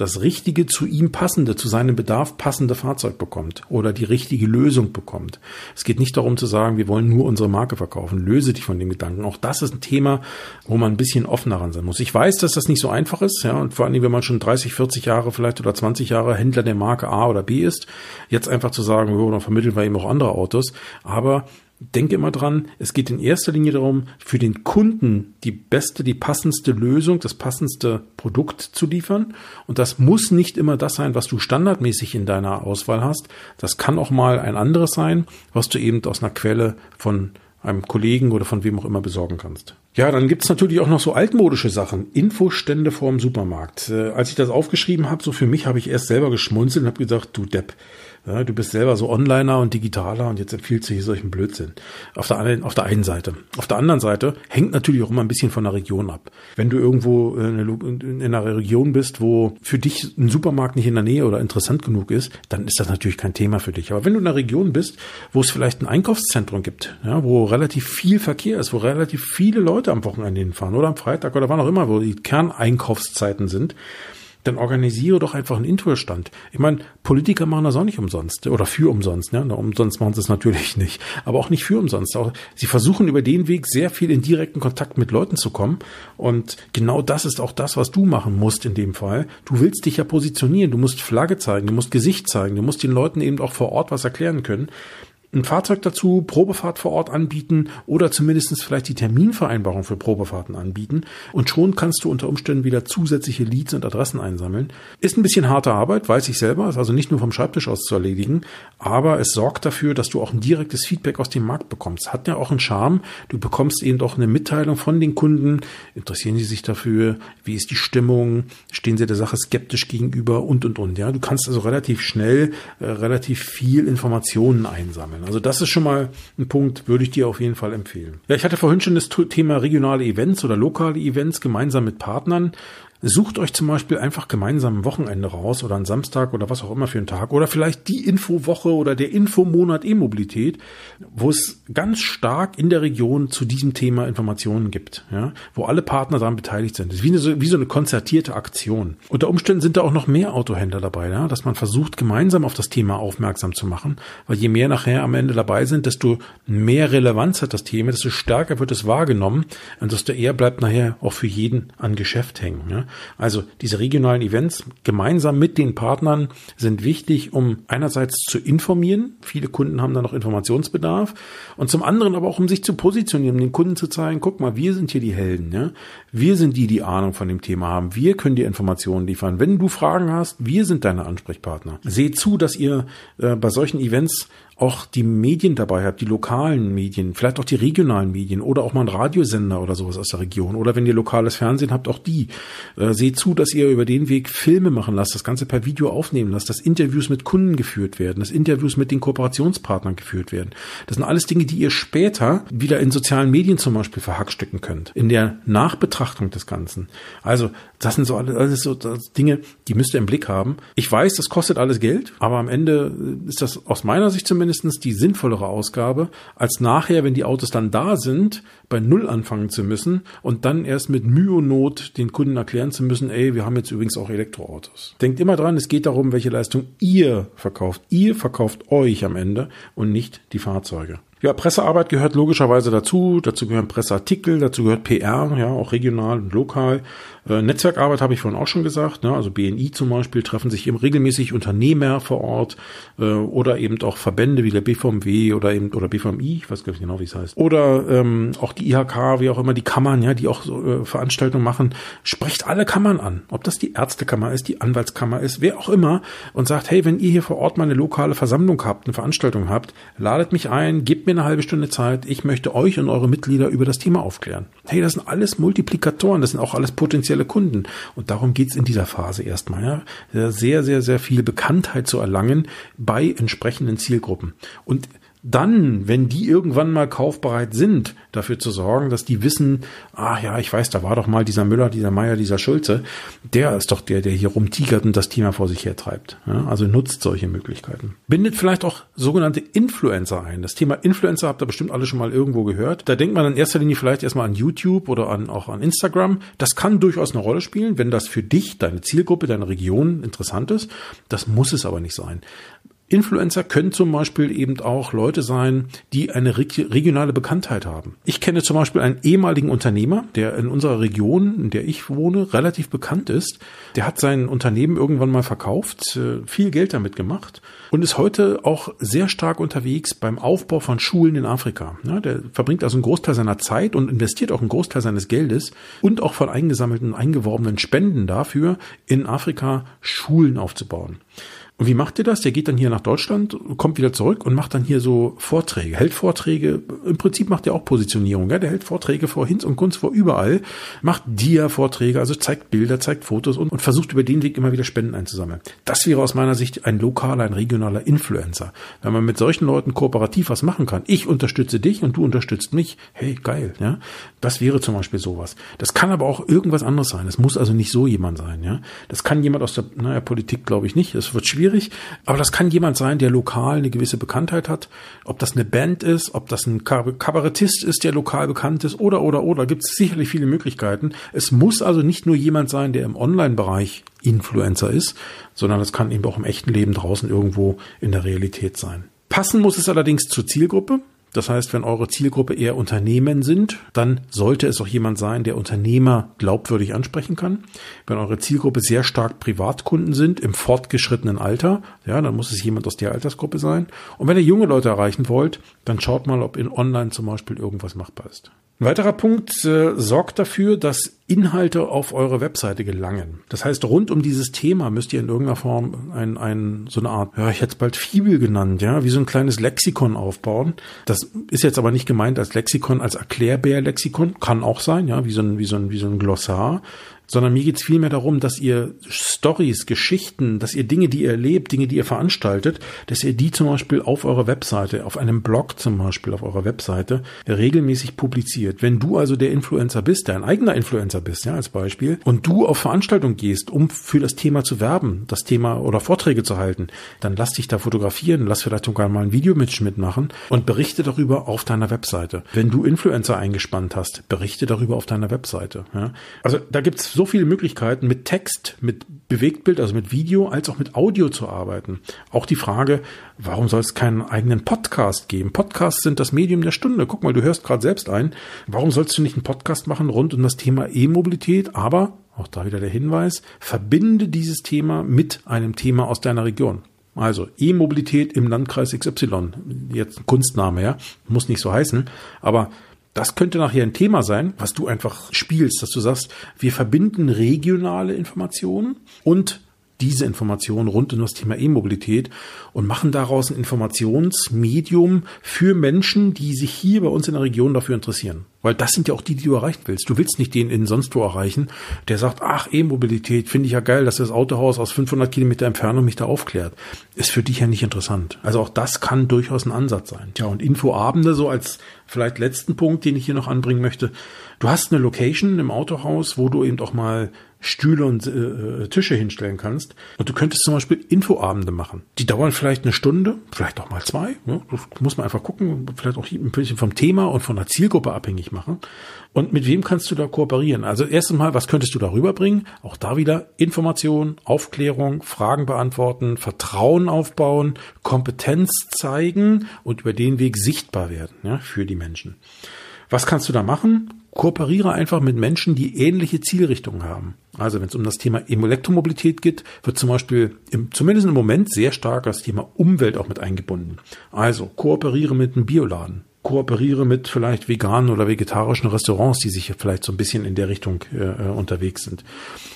Speaker 1: das richtige zu ihm passende, zu seinem Bedarf passende Fahrzeug bekommt oder die richtige Lösung bekommt. Es geht nicht darum zu sagen, wir wollen nur unsere Marke verkaufen. Löse dich von dem Gedanken. Auch das ist ein Thema, wo man ein bisschen offener ran sein muss. Ich weiß, dass das nicht so einfach ist, ja, und vor allem, wenn man schon 30, 40 Jahre vielleicht oder 20 Jahre Händler der Marke A oder B ist, jetzt einfach zu sagen, dann vermitteln wir eben auch andere Autos. Aber denke immer dran, es geht in erster Linie darum, für den Kunden die beste, die passendste Lösung, das passendste Produkt zu liefern. Und das muss nicht immer das sein, was du standardmäßig in deiner Auswahl hast. Das kann auch mal ein anderes sein, was du eben aus einer Quelle von einem Kollegen oder von wem auch immer besorgen kannst. Ja, dann gibt's natürlich auch noch so altmodische Sachen. Infostände vorm Supermarkt. Äh, als ich das aufgeschrieben habe, so für mich habe ich erst selber geschmunzelt und habe gedacht, du Depp, ja, du bist selber so Onliner und Digitaler und jetzt empfiehlst du hier solchen Blödsinn. Auf der, einen, auf der einen Seite. Auf der anderen Seite hängt natürlich auch immer ein bisschen von der Region ab. Wenn du irgendwo in einer Region bist, wo für dich ein Supermarkt nicht in der Nähe oder interessant genug ist, dann ist das natürlich kein Thema für dich. Aber wenn du in einer Region bist, wo es vielleicht ein Einkaufszentrum gibt, ja, wo relativ viel Verkehr ist, wo relativ viele Leute am Wochenende hinfahren oder am Freitag oder wann auch immer, wo die Kerneinkaufszeiten sind, dann organisiere doch einfach einen Infostand. Ich meine, Politiker machen das auch nicht umsonst oder für umsonst. Ne? Umsonst machen sie es natürlich nicht, aber auch nicht für umsonst. Auch, sie versuchen über den Weg sehr viel in direkten Kontakt mit Leuten zu kommen. Und genau das ist auch das, was du machen musst in dem Fall. Du willst dich ja positionieren, du musst Flagge zeigen, du musst Gesicht zeigen, du musst den Leuten eben auch vor Ort was erklären können ein Fahrzeug dazu, Probefahrt vor Ort anbieten oder zumindestens vielleicht die Terminvereinbarung für Probefahrten anbieten. Und schon kannst du unter Umständen wieder zusätzliche Leads und Adressen einsammeln. Ist ein bisschen harte Arbeit, weiß ich selber, ist also nicht nur vom Schreibtisch aus zu erledigen, aber es sorgt dafür, dass du auch ein direktes Feedback aus dem Markt bekommst. Hat ja auch einen Charme. Du bekommst eben doch eine Mitteilung von den Kunden. Interessieren sie sich dafür? Wie ist die Stimmung? Stehen sie der Sache skeptisch gegenüber? Und, und, und. Ja, du kannst also relativ schnell äh, relativ viel Informationen einsammeln sein. Also das ist schon mal ein Punkt, würde ich dir auf jeden Fall empfehlen. Ja, ich hatte vorhin schon das Thema regionale Events oder lokale Events gemeinsam mit Partnern. Sucht euch zum Beispiel einfach gemeinsam ein Wochenende raus oder einen Samstag oder was auch immer für einen Tag oder vielleicht die Infowoche oder der Infomonat E-Mobilität, wo es ganz stark in der Region zu diesem Thema Informationen gibt, ja, wo alle Partner daran beteiligt sind. Das ist wie, eine, wie so eine konzertierte Aktion. Unter Umständen sind da auch noch mehr Autohändler dabei, ja, dass man versucht, gemeinsam auf das Thema aufmerksam zu machen, weil je mehr nachher am Ende dabei sind, desto mehr Relevanz hat das Thema, desto stärker wird es wahrgenommen und desto eher bleibt nachher auch für jeden an Geschäft hängen. Ja. Also diese regionalen Events gemeinsam mit den Partnern sind wichtig, um einerseits zu informieren. Viele Kunden haben da noch Informationsbedarf und zum anderen aber auch, um sich zu positionieren, um den Kunden zu zeigen, guck mal, wir sind hier die Helden. Ja? Wir sind die, die Ahnung von dem Thema haben. Wir können dir Informationen liefern. Wenn du Fragen hast, wir sind deine Ansprechpartner. Seht zu, dass ihr äh, bei solchen Events auch die Medien dabei habt, die lokalen Medien, vielleicht auch die regionalen Medien oder auch mal einen Radiosender oder sowas aus der Region oder wenn ihr lokales Fernsehen habt, auch die. Äh, seht zu, dass ihr über den Weg Filme machen lasst, das Ganze per Video aufnehmen lasst, dass Interviews mit Kunden geführt werden, dass Interviews mit den Kooperationspartnern geführt werden. Das sind alles Dinge, die ihr später wieder in sozialen Medien zum Beispiel verhackstücken könnt. In der Nachbetrachtung des Ganzen. Also, das sind so alles, alles so Dinge, die müsst ihr im Blick haben. Ich weiß, das kostet alles Geld, aber am Ende ist das aus meiner Sicht zumindestens die sinnvollere Ausgabe, als nachher, wenn die Autos dann da sind, bei Null anfangen zu müssen und dann erst mit Mühe und Not den Kunden erklären zu müssen, ey, wir haben jetzt übrigens auch Elektroautos. Denkt immer dran, es geht darum, welche Leistung ihr verkauft. Ihr verkauft euch am Ende und nicht die Fahrzeuge. Ja, Pressearbeit gehört logischerweise dazu. Dazu gehören Presseartikel, dazu gehört PR, ja, auch regional und lokal. Äh, Netzwerkarbeit habe ich vorhin auch schon gesagt. Ne? Also BNI zum Beispiel treffen sich eben regelmäßig Unternehmer vor Ort äh, oder eben auch Verbände wie der BVMW oder eben oder BVMI, ich weiß gar nicht genau, wie es heißt. Oder ähm, auch die IHK, wie auch immer die Kammern, ja, die auch so, äh, Veranstaltungen machen. Sprecht alle Kammern an, ob das die Ärztekammer ist, die Anwaltskammer ist, wer auch immer und sagt, hey, wenn ihr hier vor Ort mal eine lokale Versammlung habt, eine Veranstaltung habt, ladet mich ein, gebt mir mir eine halbe Stunde Zeit. Ich möchte euch und eure Mitglieder über das Thema aufklären. Hey, das sind alles Multiplikatoren, das sind auch alles potenzielle Kunden. Und darum geht's in dieser Phase erstmal. Ja. Sehr, sehr, sehr viel Bekanntheit zu erlangen bei entsprechenden Zielgruppen. Und dann, wenn die irgendwann mal kaufbereit sind, dafür zu sorgen, dass die wissen, ah ja, ich weiß, da war doch mal dieser Müller, dieser Meier, dieser Schulze, der ist doch der, der hier rumtigert und das Thema vor sich hertreibt. Ja, also nutzt solche Möglichkeiten. Bindet vielleicht auch sogenannte Influencer ein. Das Thema Influencer habt ihr bestimmt alle schon mal irgendwo gehört. Da denkt man in erster Linie vielleicht erstmal an YouTube oder an, auch an Instagram. Das kann durchaus eine Rolle spielen, wenn das für dich, deine Zielgruppe, deine Region interessant ist. Das muss es aber nicht sein. Influencer können zum Beispiel eben auch Leute sein, die eine regionale Bekanntheit haben. Ich kenne zum Beispiel einen ehemaligen Unternehmer, der in unserer Region, in der ich wohne, relativ bekannt ist. Der hat sein Unternehmen irgendwann mal verkauft, äh, viel Geld damit gemacht und ist heute auch sehr stark unterwegs beim Aufbau von Schulen in Afrika. der verbringt also einen Großteil seiner Zeit und investiert auch einen Großteil seines Geldes und auch von eingesammelten, eingeworbenen Spenden dafür, in Afrika Schulen aufzubauen. Und wie macht ihr das? Der geht dann hier nach Deutschland, kommt wieder zurück und macht dann hier so Vorträge, hält Vorträge. Im Prinzip macht er auch Positionierung. Ja? Der hält Vorträge vor Hinz und Kunst, vor überall, macht Dia-Vorträge, also zeigt Bilder, zeigt Fotos und, und versucht über den Weg immer wieder Spenden einzusammeln. Das wäre aus meiner Sicht ein lokaler, ein regionaler Influencer. Wenn man mit solchen Leuten kooperativ was machen kann. Ich unterstütze dich und du unterstützt mich. Hey, geil. Ja? Das wäre zum Beispiel sowas. Das kann aber auch irgendwas anderes sein. Es muss also nicht so jemand sein. Ja? Das kann jemand aus der naja, Politik, glaube ich, nicht. Das wird schwierig schwierig, aber das kann jemand sein, der lokal eine gewisse Bekanntheit hat. Ob das eine Band ist, ob das ein Kabarettist ist, der lokal bekannt ist oder, oder, oder, gibt es sicherlich viele Möglichkeiten. Es muss also nicht nur jemand sein, der im Online-Bereich Influencer ist, sondern es kann eben auch im echten Leben draußen irgendwo in der Realität sein. Passen muss es allerdings zur Zielgruppe. Das heißt, wenn eure Zielgruppe eher Unternehmen sind, dann sollte es auch jemand sein, der Unternehmer glaubwürdig ansprechen kann. Wenn eure Zielgruppe sehr stark Privatkunden sind, im fortgeschrittenen Alter, ja, dann muss es jemand aus der Altersgruppe sein. Und wenn ihr junge Leute erreichen wollt, dann schaut mal, ob in Online zum Beispiel irgendwas machbar ist. Ein weiterer Punkt äh, sorgt dafür, dass Inhalte auf eure Webseite gelangen. Das heißt, rund um dieses Thema müsst ihr in irgendeiner Form ein, ein, so eine Art, ja, ich hätte es bald Fibel genannt, ja, wie so ein kleines Lexikon aufbauen. Das ist jetzt aber nicht gemeint als Lexikon, als Erklärbär-Lexikon, kann auch sein, ja, wie so ein, wie so ein, wie so ein Glossar sondern mir geht es vielmehr darum, dass ihr Stories, Geschichten, dass ihr Dinge, die ihr erlebt, Dinge, die ihr veranstaltet, dass ihr die zum Beispiel auf eurer Webseite, auf einem Blog zum Beispiel auf eurer Webseite regelmäßig publiziert. Wenn du also der Influencer bist, der ein eigener Influencer bist, ja, als Beispiel, und du auf Veranstaltungen gehst, um für das Thema zu werben, das Thema oder Vorträge zu halten, dann lass dich da fotografieren, lass vielleicht sogar mal ein Video mitmachen und berichte darüber auf deiner Webseite. Wenn du Influencer eingespannt hast, berichte darüber auf deiner Webseite. Ja. Also da gibt's so viele Möglichkeiten, mit Text, mit Bewegtbild, also mit Video, als auch mit Audio zu arbeiten. Auch die Frage, warum soll es keinen eigenen Podcast geben? Podcasts sind das Medium der Stunde. Guck mal, du hörst gerade selbst ein. Warum sollst du nicht einen Podcast machen rund um das Thema E-Mobilität? Aber, auch da wieder der Hinweis, verbinde dieses Thema mit einem Thema aus deiner Region. Also E-Mobilität im Landkreis XY. Jetzt ein Kunstname, ja. Muss nicht so heißen. Aber das könnte nachher ein Thema sein, was du einfach spielst, dass du sagst, wir verbinden regionale Informationen und diese Informationen rund um das Thema E-Mobilität und machen daraus ein Informationsmedium für Menschen, die sich hier bei uns in der Region dafür interessieren. Weil das sind ja auch die, die du erreichen willst. Du willst nicht den in sonst wo erreichen, der sagt, ach, E-Mobilität, finde ich ja geil, dass das Autohaus aus 500 Kilometer Entfernung mich da aufklärt. Ist für dich ja nicht interessant. Also auch das kann durchaus ein Ansatz sein. Ja, und Infoabende so als vielleicht letzten Punkt, den ich hier noch anbringen möchte. Du hast eine Location im Autohaus, wo du eben auch mal Stühle und äh, Tische hinstellen kannst. Und du könntest zum Beispiel Infoabende machen. Die dauern vielleicht eine Stunde, vielleicht auch mal zwei. Ne? Das muss man einfach gucken, vielleicht auch ein bisschen vom Thema und von der Zielgruppe abhängig machen. Und mit wem kannst du da kooperieren? Also erst einmal, was könntest du da rüberbringen? Auch da wieder Information, Aufklärung, Fragen beantworten, Vertrauen aufbauen, Kompetenz zeigen und über den Weg sichtbar werden ja, für die Menschen. Was kannst du da machen? Kooperiere einfach mit Menschen, die ähnliche Zielrichtungen haben. Also wenn es um das Thema Elektromobilität geht, wird zum Beispiel im, zumindest im Moment sehr stark das Thema Umwelt auch mit eingebunden. Also kooperiere mit einem Bioladen kooperiere mit vielleicht veganen oder vegetarischen Restaurants, die sich vielleicht so ein bisschen in der Richtung äh, äh unterwegs sind.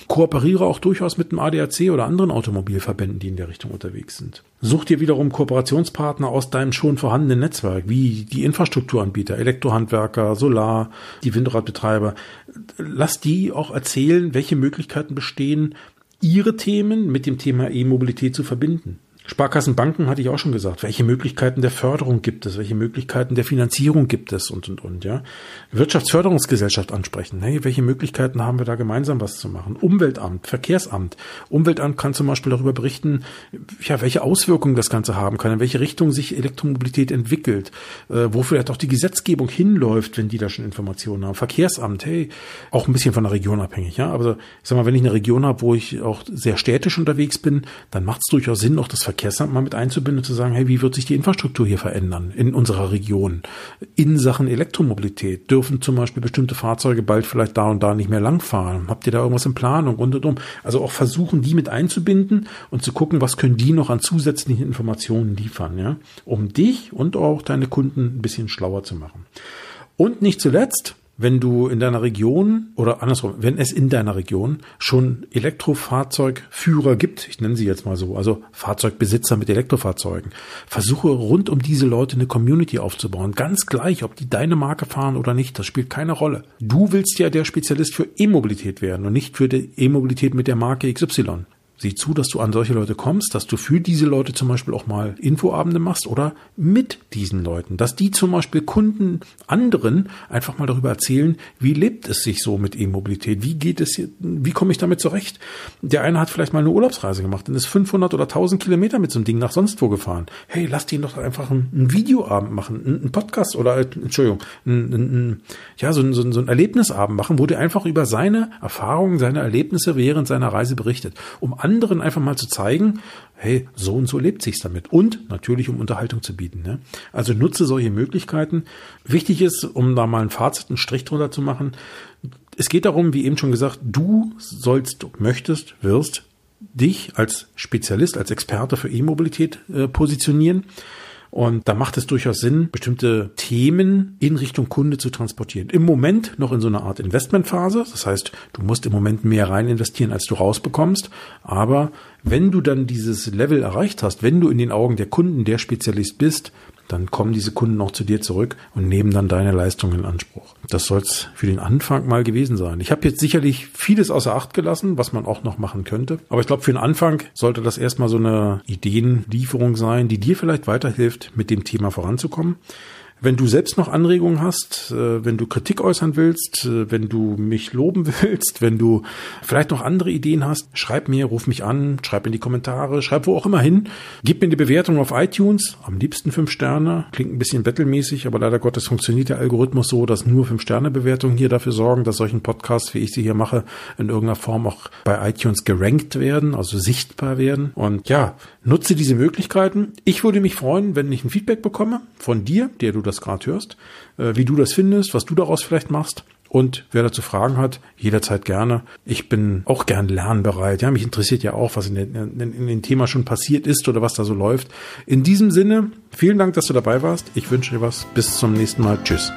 Speaker 1: Kooperiere auch durchaus mit dem ADAC oder anderen Automobilverbänden, die in der Richtung unterwegs sind. Such dir wiederum Kooperationspartner aus deinem schon vorhandenen Netzwerk, wie die Infrastrukturanbieter, Elektrohandwerker, Solar, die Windradbetreiber. Lass die auch erzählen, welche Möglichkeiten bestehen, ihre Themen mit dem Thema E-Mobilität zu verbinden. Sparkassenbanken hatte ich auch schon gesagt. Welche Möglichkeiten der Förderung gibt es? Welche Möglichkeiten der Finanzierung gibt es? Und, und, und, ja. Wirtschaftsförderungsgesellschaft ansprechen. Hey, welche Möglichkeiten haben wir da gemeinsam was zu machen? Umweltamt, Verkehrsamt. Umweltamt kann zum Beispiel darüber berichten, ja, welche Auswirkungen das Ganze haben kann, in welche Richtung sich Elektromobilität entwickelt, äh, wo vielleicht auch die Gesetzgebung hinläuft, wenn die da schon Informationen haben. Verkehrsamt, hey, auch ein bisschen von der Region abhängig, ja. Aber ich sag mal, wenn ich eine Region habe, wo ich auch sehr städtisch unterwegs bin, dann macht es durchaus Sinn, auch das Verkehr Verkehrsamt mal mit einzubinden und zu sagen, hey, wie wird sich die Infrastruktur hier verändern in unserer Region? In Sachen Elektromobilität dürfen zum Beispiel bestimmte Fahrzeuge bald vielleicht da und da nicht mehr langfahren. Habt ihr da irgendwas in Planung und und um? Also auch versuchen, die mit einzubinden und zu gucken, was können die noch an zusätzlichen Informationen liefern, ja, um dich und auch deine Kunden ein bisschen schlauer zu machen. Und nicht zuletzt, wenn du in deiner Region oder andersrum, wenn es in deiner Region schon Elektrofahrzeugführer gibt, ich nenne sie jetzt mal so, also Fahrzeugbesitzer mit Elektrofahrzeugen, versuche rund um diese Leute eine Community aufzubauen. Ganz gleich, ob die deine Marke fahren oder nicht, das spielt keine Rolle. Du willst ja der Spezialist für E-Mobilität werden und nicht für die E-Mobilität mit der Marke XY. Sieh zu, dass du an solche Leute kommst, dass du für diese Leute zum Beispiel auch mal Infoabende machst oder mit diesen Leuten, dass die zum Beispiel Kunden anderen einfach mal darüber erzählen, wie lebt es sich so mit E-Mobilität, wie geht es, hier, wie komme ich damit zurecht? Der eine hat vielleicht mal eine Urlaubsreise gemacht und ist 500 oder 1000 Kilometer mit so einem Ding nach sonst wo gefahren. Hey, lass den doch einfach einen, Videoabend machen, einen, Podcast oder, Entschuldigung, einen, einen, ja, so, so, so einen Erlebnisabend machen, wo der einfach über seine Erfahrungen, seine Erlebnisse während seiner Reise berichtet, um anderen einfach mal zu zeigen, hey, so und so lebt sich's damit. Und natürlich, um Unterhaltung zu bieten. Ne? Also nutze solche Möglichkeiten. Wichtig ist, um da mal ein Fazit, einen Strich drunter zu machen. Es geht darum, wie eben schon gesagt, du sollst, möchtest, wirst dich als Spezialist, als Experte für E-Mobilität äh, positionieren. Und da macht es durchaus Sinn, bestimmte Themen in Richtung Kunde zu transportieren. Im Moment noch in so einer Art Investmentphase. Das heißt, du musst im Moment mehr rein investieren, als du rausbekommst. Aber wenn du dann dieses Level erreicht hast, wenn du in den Augen der Kunden der Spezialist bist, dann kommen diese Kunden auch zu dir zurück und nehmen dann deine Leistung in Anspruch. Das soll es für den Anfang mal gewesen sein. Ich habe jetzt sicherlich vieles außer Acht gelassen, was man auch noch machen könnte. Aber ich glaube, für den Anfang sollte das erstmal so eine Ideenlieferung sein, die dir vielleicht weiterhilft, mit dem Thema voranzukommen. Wenn du selbst noch Anregungen hast, äh, wenn du Kritik äußern willst, äh, wenn du mich loben willst, wenn du vielleicht noch andere Ideen hast, schreib mir, ruf mich an, schreib in die Kommentare, schreib wo auch immer hin. Gib mir die Bewertung auf iTunes, am liebsten fünf Sterne. Klingt ein bisschen bettelmäßig, aber leider Gottes funktioniert der Algorithmus so, dass nur fünf Sterne Bewertungen hier dafür sorgen, dass solchen Podcasts, wie ich sie hier mache, in irgendeiner Form auch bei iTunes gerankt werden, also sichtbar werden. Und ja, nutze diese Möglichkeiten. Ich würde mich freuen, wenn ich ein Feedback bekomme von dir, der du das gerade hörst, äh, wie du das findest, was du daraus vielleicht machst. Und wer dazu Fragen hat, jederzeit gerne. Ich bin auch gern lernbereit. Ja, mich interessiert ja auch, was in, den, in dem Thema schon passiert ist oder was da so läuft. In diesem Sinne, vielen Dank, dass du dabei warst. Ich wünsche dir was. Bis zum nächsten Mal. Tschüss.